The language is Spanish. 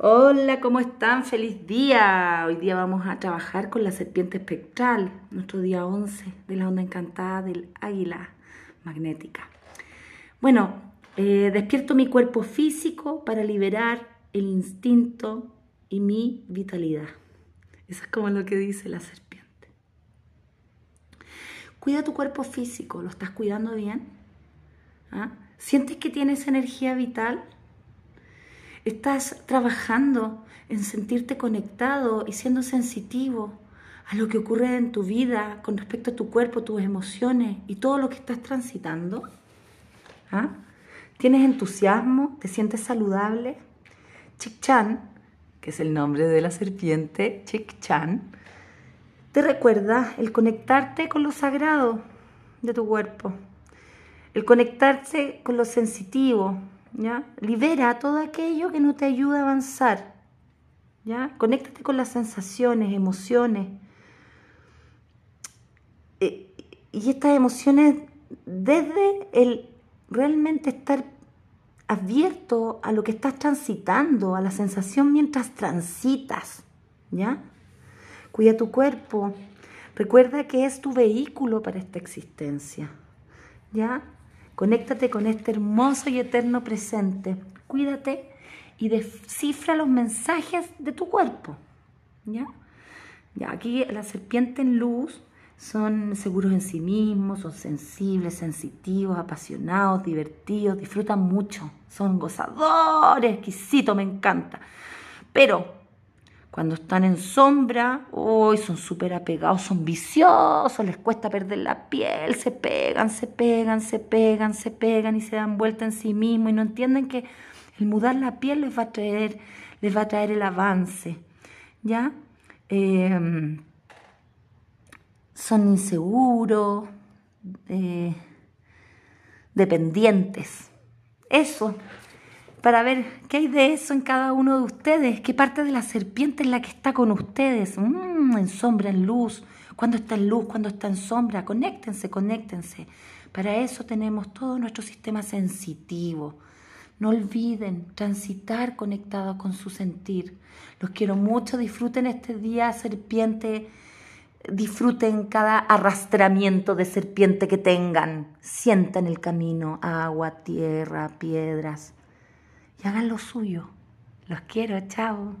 Hola, ¿cómo están? Feliz día. Hoy día vamos a trabajar con la serpiente espectral, nuestro día 11 de la onda encantada del águila magnética. Bueno, eh, despierto mi cuerpo físico para liberar el instinto y mi vitalidad. Eso es como lo que dice la serpiente. Cuida tu cuerpo físico, ¿lo estás cuidando bien? ¿Ah? ¿Sientes que tienes energía vital? Estás trabajando en sentirte conectado y siendo sensitivo a lo que ocurre en tu vida con respecto a tu cuerpo, tus emociones y todo lo que estás transitando. ¿Ah? ¿Tienes entusiasmo? ¿Te sientes saludable? Chik-chan, que es el nombre de la serpiente, Chik-chan, te recuerda el conectarte con lo sagrado de tu cuerpo, el conectarse con lo sensitivo, Libera todo aquello que no te ayuda a avanzar, ¿ya? Conéctate con las sensaciones, emociones. Eh, y estas emociones desde el realmente estar abierto a lo que estás transitando, a la sensación mientras transitas, ¿ya? Cuida tu cuerpo. Recuerda que es tu vehículo para esta existencia, ¿ya? Conéctate con este hermoso y eterno presente. Cuídate y descifra los mensajes de tu cuerpo. ¿Ya? Ya, aquí la serpiente en luz son seguros en sí mismos, son sensibles, sensitivos, apasionados, divertidos, disfrutan mucho, son gozadores, exquisitos, me encanta. Pero cuando están en sombra, hoy son súper apegados, son viciosos, les cuesta perder la piel, se pegan, se pegan, se pegan, se pegan y se dan vuelta en sí mismos y no entienden que el mudar la piel les va a traer, les va a traer el avance. ¿Ya? Em, son inseguros, eh, dependientes. Eso para ver qué hay de eso en cada uno de ustedes, qué parte de la serpiente es la que está con ustedes, mm, en sombra, en luz, cuando está en luz, cuando está en sombra, conéctense, conéctense. Para eso tenemos todo nuestro sistema sensitivo. No olviden transitar conectados con su sentir. Los quiero mucho, disfruten este día serpiente, disfruten cada arrastramiento de serpiente que tengan. Sientan el camino, agua, tierra, piedras y hagan lo suyo. Los quiero, chao.